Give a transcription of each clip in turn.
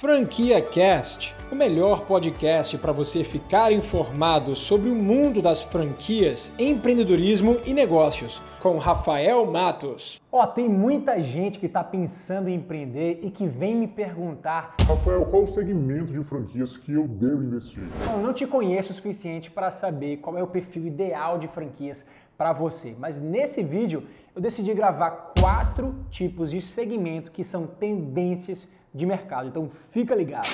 Franquia Cast, o melhor podcast para você ficar informado sobre o mundo das franquias, empreendedorismo e negócios, com Rafael Matos. Ó, oh, tem muita gente que está pensando em empreender e que vem me perguntar: Rafael, qual o segmento de franquias que eu devo investir? Eu não te conheço o suficiente para saber qual é o perfil ideal de franquias para você, mas nesse vídeo eu decidi gravar quatro tipos de segmento que são tendências de mercado. Então fica ligado.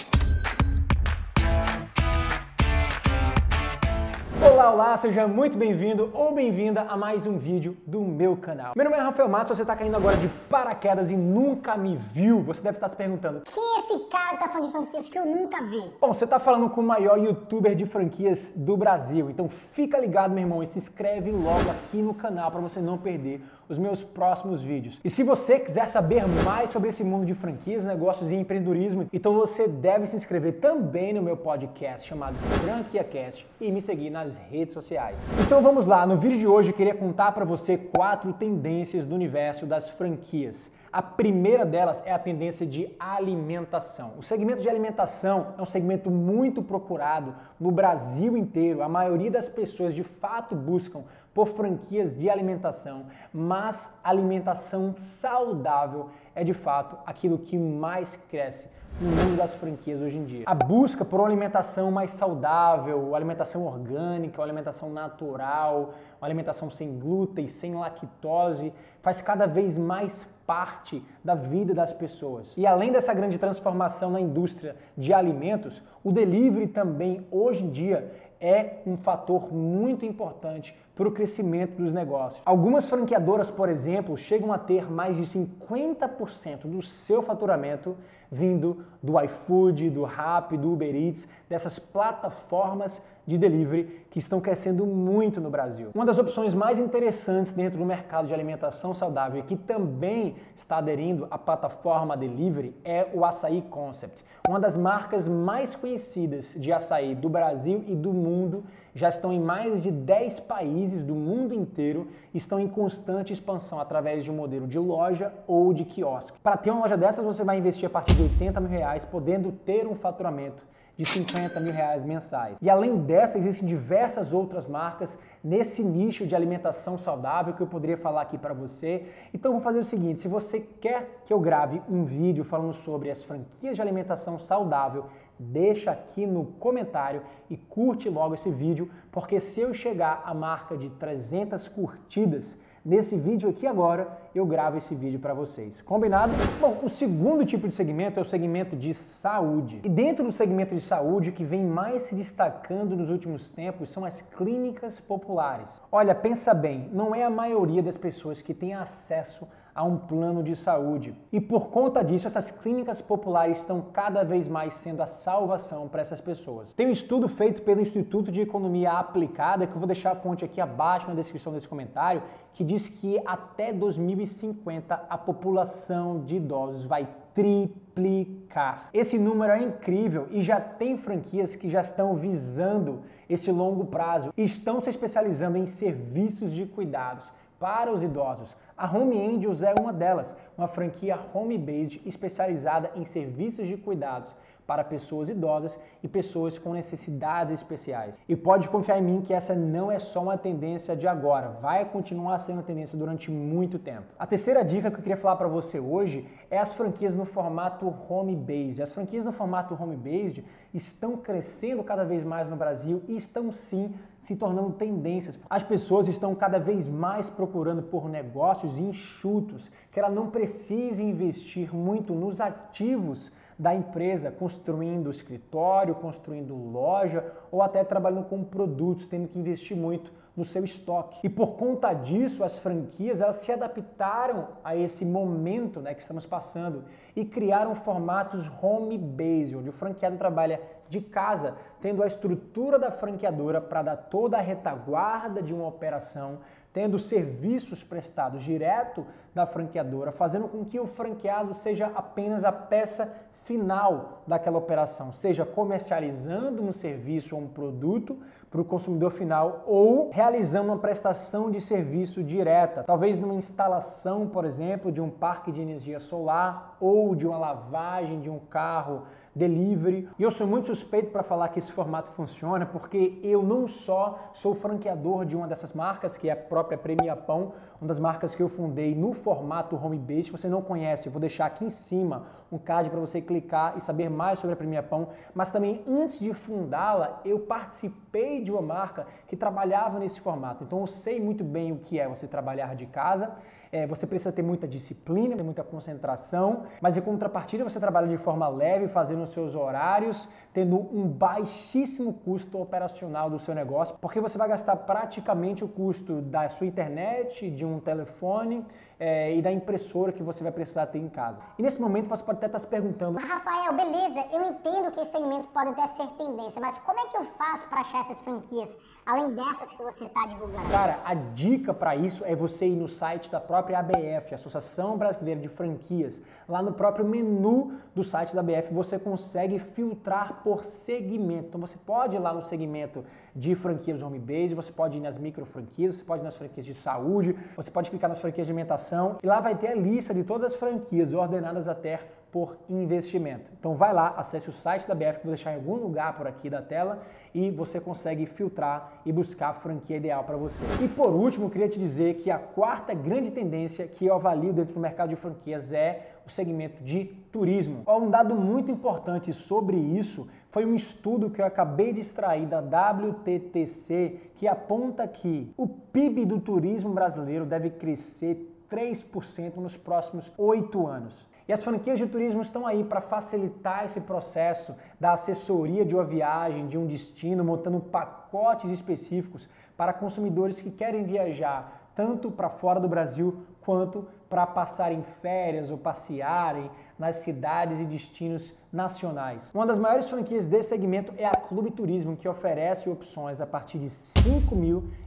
Olá, olá, seja muito bem-vindo ou bem-vinda a mais um vídeo do meu canal. Meu nome é Rafael Matos, você está caindo agora de paraquedas e nunca me viu, você deve estar se perguntando Quem é esse cara tá falando de franquias que eu nunca vi? Bom, você está falando com o maior youtuber de franquias do Brasil, então fica ligado, meu irmão, e se inscreve logo aqui no canal para você não perder os meus próximos vídeos. E se você quiser saber mais sobre esse mundo de franquias, negócios e empreendedorismo, então você deve se inscrever também no meu podcast chamado Franquia Cast e me seguir nas redes sociais. Então vamos lá, no vídeo de hoje eu queria contar para você quatro tendências do universo das franquias. A primeira delas é a tendência de alimentação. O segmento de alimentação é um segmento muito procurado no Brasil inteiro. A maioria das pessoas de fato buscam por franquias de alimentação, mas alimentação saudável é de fato aquilo que mais cresce no mundo das franquias hoje em dia. A busca por uma alimentação mais saudável, alimentação orgânica, alimentação natural, alimentação sem glúten, sem lactose, faz cada vez mais parte da vida das pessoas. E além dessa grande transformação na indústria de alimentos, o delivery também hoje em dia é um fator muito importante para o crescimento dos negócios. Algumas franqueadoras, por exemplo, chegam a ter mais de 50% do seu faturamento vindo do iFood, do Rappi, do Uber Eats, dessas plataformas de delivery que estão crescendo muito no Brasil. Uma das opções mais interessantes dentro do mercado de alimentação saudável e que também está aderindo à plataforma delivery é o Açaí Concept. Uma das marcas mais conhecidas de açaí do Brasil e do mundo já estão em mais de 10 países do mundo inteiro estão em constante expansão através de um modelo de loja ou de quiosque. Para ter uma loja dessas, você vai investir a partir de 80 mil reais, podendo ter um faturamento de 50 mil reais mensais. E além dessa, existem diversas outras marcas nesse nicho de alimentação saudável que eu poderia falar aqui para você. Então vou fazer o seguinte, se você quer que eu grave um vídeo falando sobre as franquias de alimentação saudável, deixa aqui no comentário e curte logo esse vídeo, porque se eu chegar à marca de 300 curtidas, Nesse vídeo aqui agora, eu gravo esse vídeo para vocês. Combinado? Bom, o segundo tipo de segmento é o segmento de saúde. E dentro do segmento de saúde, o que vem mais se destacando nos últimos tempos são as clínicas populares. Olha, pensa bem, não é a maioria das pessoas que tem acesso um plano de saúde. E por conta disso, essas clínicas populares estão cada vez mais sendo a salvação para essas pessoas. Tem um estudo feito pelo Instituto de Economia Aplicada, que eu vou deixar a fonte aqui abaixo na descrição desse comentário, que diz que até 2050 a população de idosos vai triplicar. Esse número é incrível e já tem franquias que já estão visando esse longo prazo estão se especializando em serviços de cuidados para os idosos. A Home Angels é uma delas, uma franquia home-based especializada em serviços de cuidados para pessoas idosas e pessoas com necessidades especiais. E pode confiar em mim que essa não é só uma tendência de agora, vai continuar sendo tendência durante muito tempo. A terceira dica que eu queria falar para você hoje é as franquias no formato home-based. As franquias no formato home-based estão crescendo cada vez mais no Brasil e estão sim se tornando tendências. As pessoas estão cada vez mais procurando por negócios enxutos, que ela não precise investir muito nos ativos da empresa, construindo escritório, construindo loja ou até trabalhando com produtos, tendo que investir muito no seu estoque. E por conta disso, as franquias elas se adaptaram a esse momento né, que estamos passando e criaram formatos home-based, onde o franqueado trabalha de casa, tendo a estrutura da franqueadora para dar toda a retaguarda de uma operação, tendo serviços prestados direto da franqueadora, fazendo com que o franqueado seja apenas a peça final daquela operação, seja comercializando um serviço ou um produto para o consumidor final ou realizando uma prestação de serviço direta, talvez numa instalação, por exemplo, de um parque de energia solar ou de uma lavagem de um carro delivery. E eu sou muito suspeito para falar que esse formato funciona, porque eu não só sou franqueador de uma dessas marcas, que é a própria Premia Pão, uma das marcas que eu fundei no formato home base. Se você não conhece, eu vou deixar aqui em cima um card para você clicar e saber mais sobre a Premia Pão. Mas também antes de fundá-la, eu participei de uma marca que trabalhava nesse formato. Então eu sei muito bem o que é você trabalhar de casa é, você precisa ter muita disciplina, muita concentração, mas em contrapartida você trabalha de forma leve, fazendo os seus horários, tendo um baixíssimo custo operacional do seu negócio, porque você vai gastar praticamente o custo da sua internet, de um telefone é, e da impressora que você vai precisar ter em casa. E nesse momento você pode até estar se perguntando: Rafael, beleza, eu entendo que esses segmentos podem até ser tendência, mas como é que eu faço para achar essas franquias, além dessas que você está divulgando? Cara, a dica para isso é você ir no site da própria ABF, Associação Brasileira de Franquias. Lá no próprio menu do site da ABF você consegue filtrar por segmento. Então você pode ir lá no segmento de franquias home base, você pode ir nas micro franquias, você pode ir nas franquias de saúde, você pode clicar nas franquias de alimentação e lá vai ter a lista de todas as franquias ordenadas até por investimento. Então vai lá, acesse o site da BF que vou deixar em algum lugar por aqui da tela e você consegue filtrar e buscar a franquia ideal para você. E por último, queria te dizer que a quarta grande tendência que eu avalio dentro do mercado de franquias é o segmento de turismo. Um dado muito importante sobre isso foi um estudo que eu acabei de extrair da WTTC que aponta que o PIB do turismo brasileiro deve crescer 3% nos próximos oito anos. E as franquias de turismo estão aí para facilitar esse processo da assessoria de uma viagem, de um destino, montando pacotes específicos para consumidores que querem viajar tanto para fora do Brasil quanto para passarem férias ou passearem nas cidades e destinos nacionais. Uma das maiores franquias desse segmento é a Clube Turismo, que oferece opções a partir de R$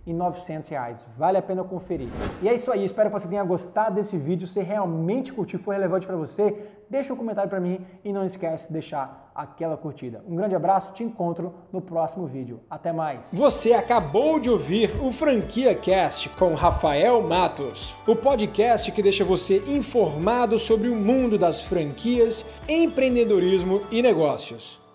5.900. Vale a pena conferir. E é isso aí, espero que você tenha gostado desse vídeo. Se realmente curtiu, foi relevante para você, deixa um comentário para mim e não esquece de deixar aquela curtida. Um grande abraço, te encontro no próximo vídeo. Até mais. Você acabou de ouvir o Franquia Cast com Rafael Matos, o podcast que deixa você informado sobre o mundo das franquias, empreendedorismo e negócios.